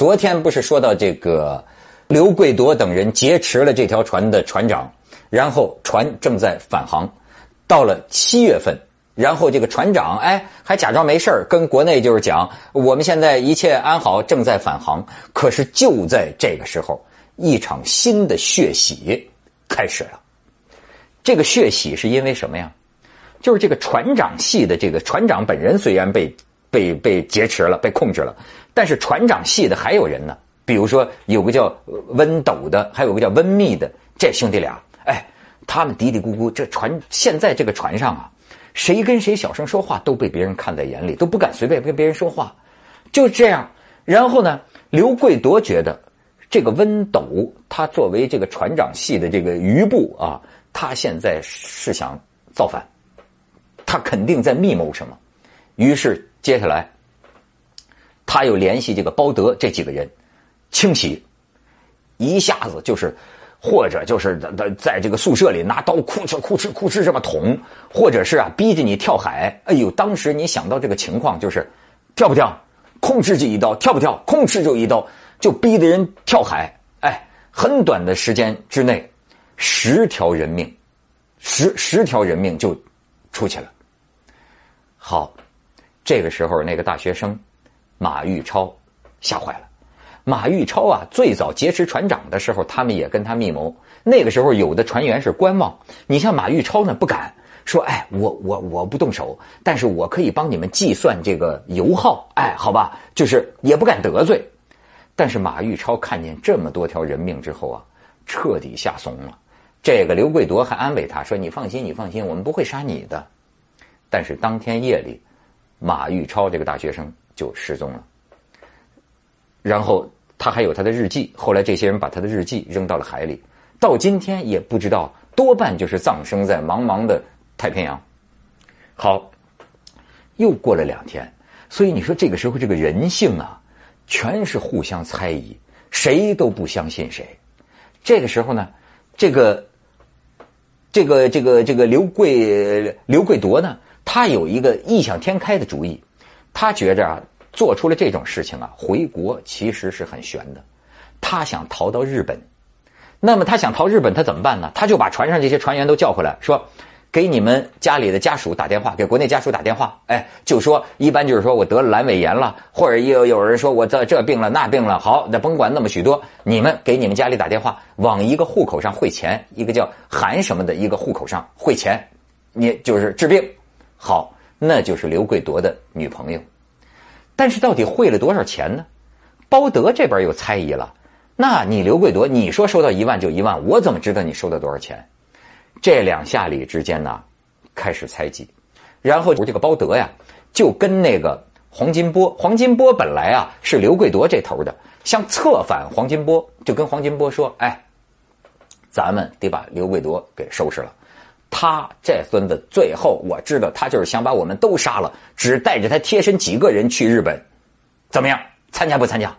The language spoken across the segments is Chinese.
昨天不是说到这个刘贵铎等人劫持了这条船的船长，然后船正在返航，到了七月份，然后这个船长哎还假装没事跟国内就是讲我们现在一切安好，正在返航。可是就在这个时候，一场新的血洗开始了。这个血洗是因为什么呀？就是这个船长系的这个船长本人虽然被被被劫持了，被控制了。但是船长系的还有人呢，比如说有个叫温斗的，还有个叫温密的，这兄弟俩，哎，他们嘀嘀咕咕，这船现在这个船上啊，谁跟谁小声说话都被别人看在眼里，都不敢随便跟别人说话，就这样。然后呢，刘贵铎觉得这个温斗他作为这个船长系的这个余部啊，他现在是想造反，他肯定在密谋什么，于是接下来。他又联系这个包德这几个人，清洗，一下子就是，或者就是在在这个宿舍里拿刀，哭哧哭哧哭哧这么捅，或者是啊逼着你跳海。哎呦，当时你想到这个情况，就是跳不跳，控制就一刀；跳不跳，控制就一刀，就逼的人跳海。哎，很短的时间之内，十条人命，十十条人命就出去了。好，这个时候那个大学生。马玉超吓坏了。马玉超啊，最早劫持船长的时候，他们也跟他密谋。那个时候，有的船员是观望。你像马玉超呢，不敢说：“哎，我我我不动手，但是我可以帮你们计算这个油耗。”哎，好吧，就是也不敢得罪。但是马玉超看见这么多条人命之后啊，彻底吓怂了。这个刘贵铎还安慰他说：“你放心，你放心，我们不会杀你的。”但是当天夜里，马玉超这个大学生。就失踪了，然后他还有他的日记，后来这些人把他的日记扔到了海里，到今天也不知道，多半就是葬生在茫茫的太平洋。好，又过了两天，所以你说这个时候这个人性啊，全是互相猜疑，谁都不相信谁。这个时候呢，这个这个这个这个刘贵刘贵铎呢，他有一个异想天开的主意，他觉着啊。做出了这种事情啊，回国其实是很悬的。他想逃到日本，那么他想逃日本，他怎么办呢？他就把船上这些船员都叫回来，说：“给你们家里的家属打电话，给国内家属打电话。哎，就说一般就是说我得了阑尾炎了，或者有有人说我这这病了那病了。好，那甭管那么许多，你们给你们家里打电话，往一个户口上汇钱，一个叫韩什么的一个户口上汇钱，你就是治病。好，那就是刘贵铎的女朋友。”但是到底汇了多少钱呢？包德这边又猜疑了。那你刘贵铎，你说收到一万就一万，我怎么知道你收到多少钱？这两下里之间呢，开始猜忌。然后这个包德呀，就跟那个黄金波，黄金波本来啊是刘贵铎这头的，想策反黄金波，就跟黄金波说：“哎，咱们得把刘贵铎给收拾了。”他这孙子最后我知道，他就是想把我们都杀了，只带着他贴身几个人去日本，怎么样？参加不参加？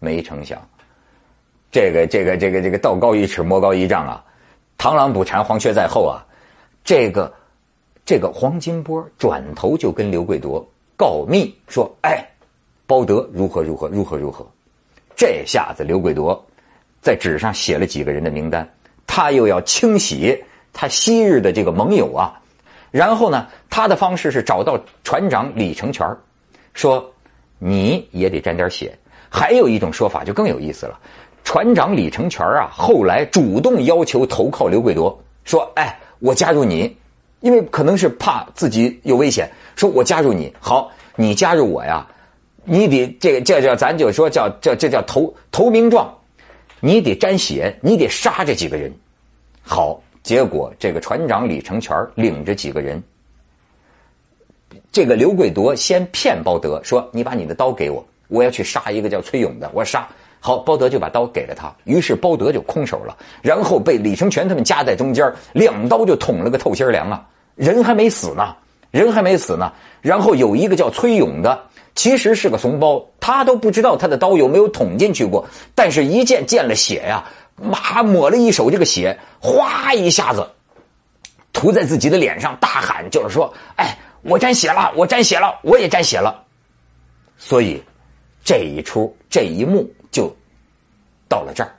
没成想，这个这个这个这个道高一尺，魔高一丈啊！螳螂捕蝉，黄雀在后啊！这个这个黄金波转头就跟刘贵铎告密说：“哎，包德如何如何如何如何。”这下子刘贵铎在纸上写了几个人的名单。他又要清洗他昔日的这个盟友啊，然后呢，他的方式是找到船长李成全说你也得沾点血。还有一种说法就更有意思了，船长李成全啊，后来主动要求投靠刘贵铎，说：“哎，我加入你，因为可能是怕自己有危险，说我加入你，好，你加入我呀，你得这个这叫咱就说叫叫这叫投投名状。”你得沾血，你得杀这几个人。好，结果这个船长李成全领着几个人，这个刘贵铎先骗包德说：“你把你的刀给我，我要去杀一个叫崔勇的，我杀。”好，包德就把刀给了他，于是包德就空手了，然后被李成全他们夹在中间，两刀就捅了个透心凉啊！人还没死呢，人还没死呢。然后有一个叫崔勇的。其实是个怂包，他都不知道他的刀有没有捅进去过。但是，一见见了血呀，妈抹了一手这个血，哗一下子涂在自己的脸上，大喊就是说：“哎，我沾血了，我沾血了，我也沾血了。”所以，这一出这一幕就到了这儿。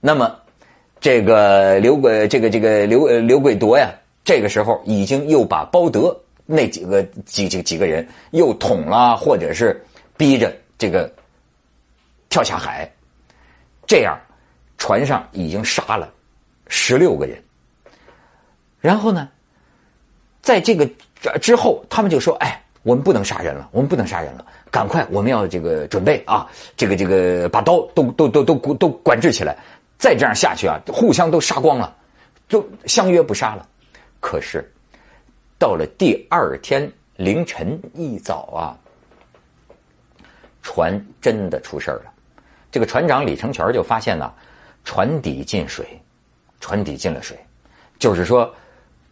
那么，这个刘贵，这个这个刘刘贵夺呀，这个时候已经又把包德那几个几几几个人又捅了，或者是逼着这个跳下海，这样船上已经杀了十六个人。然后呢，在这个之后，他们就说：“哎，我们不能杀人了，我们不能杀人了，赶快，我们要这个准备啊，这个这个把刀都都都都都管制起来，再这样下去啊，互相都杀光了，就相约不杀了。”可是。到了第二天凌晨一早啊，船真的出事了。这个船长李成全就发现呢，船底进水，船底进了水，就是说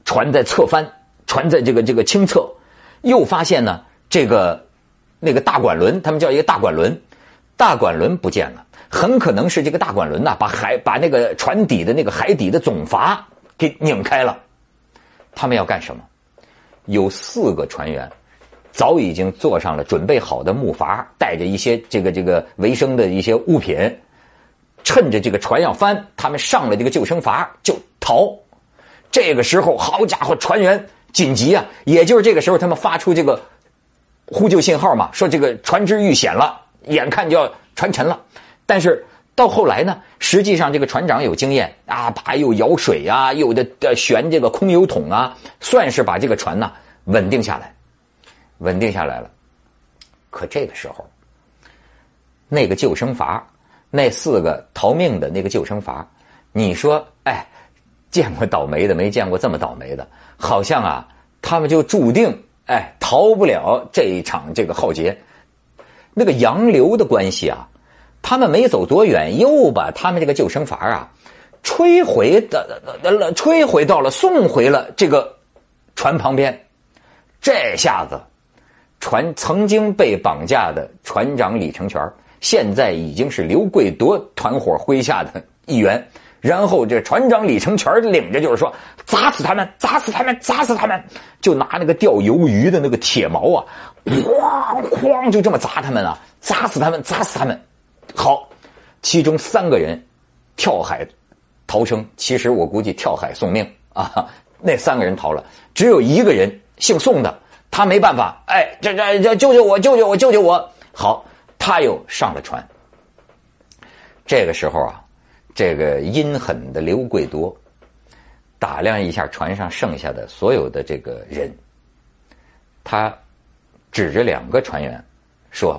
船在侧翻，船在这个这个倾侧，又发现呢这个那个大管轮，他们叫一个大管轮，大管轮不见了，很可能是这个大管轮呐把海把那个船底的那个海底的总阀给拧开了。他们要干什么？有四个船员，早已经坐上了准备好的木筏，带着一些这个这个维生的一些物品，趁着这个船要翻，他们上了这个救生筏就逃。这个时候，好家伙，船员紧急啊！也就是这个时候，他们发出这个呼救信号嘛，说这个船只遇险了，眼看就要船沉了。但是到后来呢，实际上这个船长有经验啊，把又舀水呀，又的悬这个空油桶啊，算是把这个船呢稳定下来，稳定下来了。可这个时候，那个救生筏，那四个逃命的那个救生筏，你说，哎，见过倒霉的，没见过这么倒霉的，好像啊，他们就注定哎逃不了这一场这个浩劫。那个洋流的关系啊。他们没走多远，又把他们这个救生筏啊，吹回的、吹回到了、送回了这个船旁边。这下子，船曾经被绑架的船长李成全，现在已经是刘贵铎团伙麾下的一员。然后这船长李成全领着，就是说砸死他们，砸死他们，砸死他们，就拿那个钓鱿鱼的那个铁锚啊，哐哐就这么砸他们啊，砸死他们，砸死他们。好，其中三个人跳海逃生，其实我估计跳海送命啊。那三个人逃了，只有一个人姓宋的，他没办法，哎，这这这救救我，救救我，救救我！好，他又上了船。这个时候啊，这个阴狠的刘贵多打量一下船上剩下的所有的这个人，他指着两个船员说。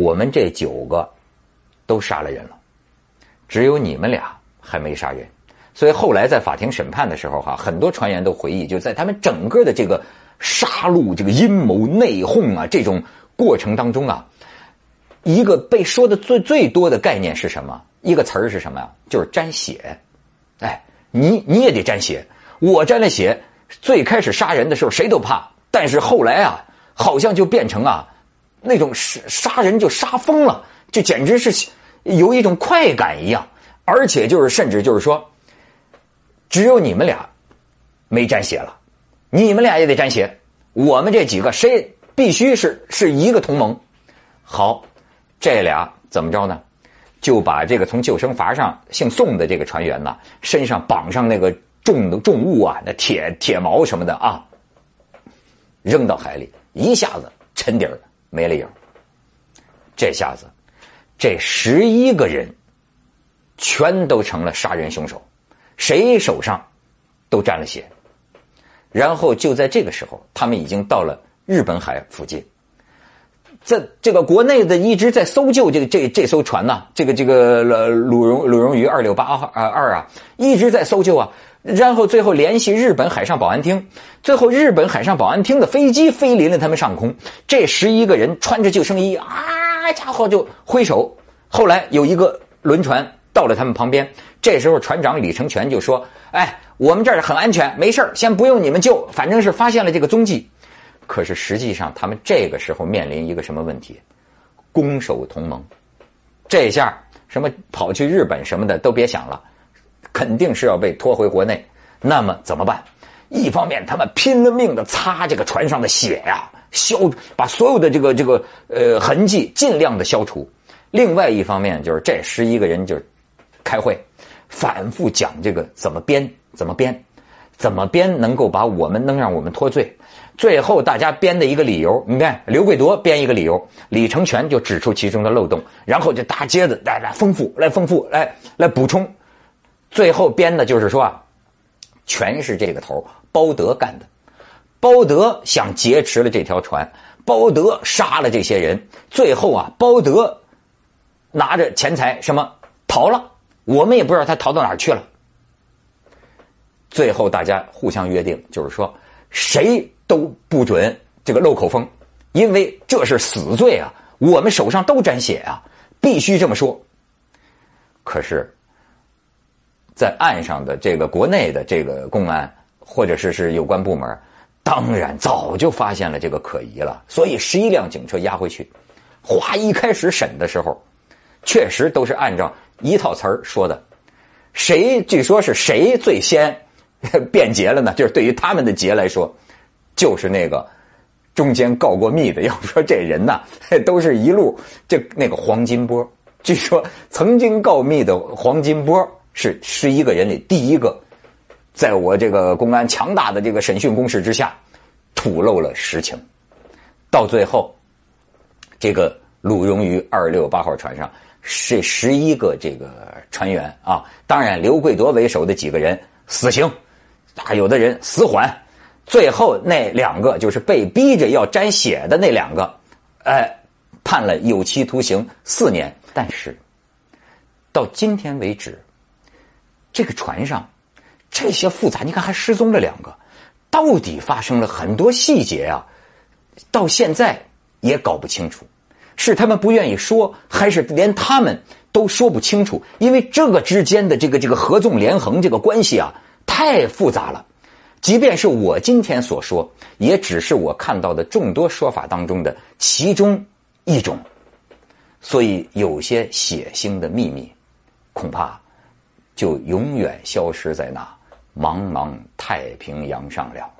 我们这九个都杀了人了，只有你们俩还没杀人。所以后来在法庭审判的时候，哈，很多传言都回忆，就在他们整个的这个杀戮、这个阴谋、内讧啊这种过程当中啊，一个被说的最最多的概念是什么？一个词儿是什么呀？就是沾血。哎，你你也得沾血。我沾了血，最开始杀人的时候谁都怕，但是后来啊，好像就变成啊。那种杀杀人就杀疯了，就简直是有一种快感一样，而且就是甚至就是说，只有你们俩没沾血了，你们俩也得沾血，我们这几个谁必须是是一个同盟。好，这俩怎么着呢？就把这个从救生筏上姓宋的这个船员呢，身上绑上那个重的重物啊，那铁铁锚什么的啊，扔到海里，一下子沉底儿。没了影，这下子，这十一个人全都成了杀人凶手，谁手上都沾了血。然后就在这个时候，他们已经到了日本海附近，这这个国内的一直在搜救这个这这艘船呐，这个这个鲁荣鲁荣鱼二六八二二啊，一直在搜救啊。然后最后联系日本海上保安厅，最后日本海上保安厅的飞机飞临了他们上空，这十一个人穿着救生衣啊，家伙就挥手。后来有一个轮船到了他们旁边，这时候船长李成全就说：“哎，我们这儿很安全，没事先不用你们救，反正是发现了这个踪迹。”可是实际上他们这个时候面临一个什么问题？攻守同盟，这下什么跑去日本什么的都别想了。肯定是要被拖回国内，那么怎么办？一方面他们拼了命的擦这个船上的血呀，消把所有的这个这个呃痕迹尽量的消除。另外一方面，就是这十一个人就开会，反复讲这个怎么编，怎么编，怎么编能够把我们能让我们脱罪。最后大家编的一个理由，你看刘贵铎编一个理由，李成全就指出其中的漏洞，然后就搭接着来来丰富，来丰富，来来补充。最后编的就是说啊，全是这个头包德干的，包德想劫持了这条船，包德杀了这些人，最后啊，包德。拿着钱财什么逃了？我们也不知道他逃到哪儿去了。最后大家互相约定，就是说谁都不准这个漏口风，因为这是死罪啊！我们手上都沾血啊，必须这么说。可是，在岸上的这个国内的这个公安或者是是有关部门，当然早就发现了这个可疑了，所以十一辆警车押回去。哗，一开始审的时候。确实都是按照一套词儿说的，谁据说是谁最先辩解了呢？就是对于他们的劫来说，就是那个中间告过密的。要说这人呐，都是一路这那个黄金波。据说曾经告密的黄金波是十一个人里第一个，在我这个公安强大的这个审讯攻势之下，吐露了实情。到最后，这个鲁荣于二六八号船上。是十一个这个船员啊，当然刘贵德为首的几个人死刑，啊，有的人死缓，最后那两个就是被逼着要沾血的那两个，哎，判了有期徒刑四年。但是到今天为止，这个船上这些复杂，你看还失踪了两个，到底发生了很多细节啊，到现在也搞不清楚。是他们不愿意说，还是连他们都说不清楚？因为这个之间的这个这个合纵连横这个关系啊，太复杂了。即便是我今天所说，也只是我看到的众多说法当中的其中一种。所以，有些血腥的秘密，恐怕就永远消失在那茫茫太平洋上了。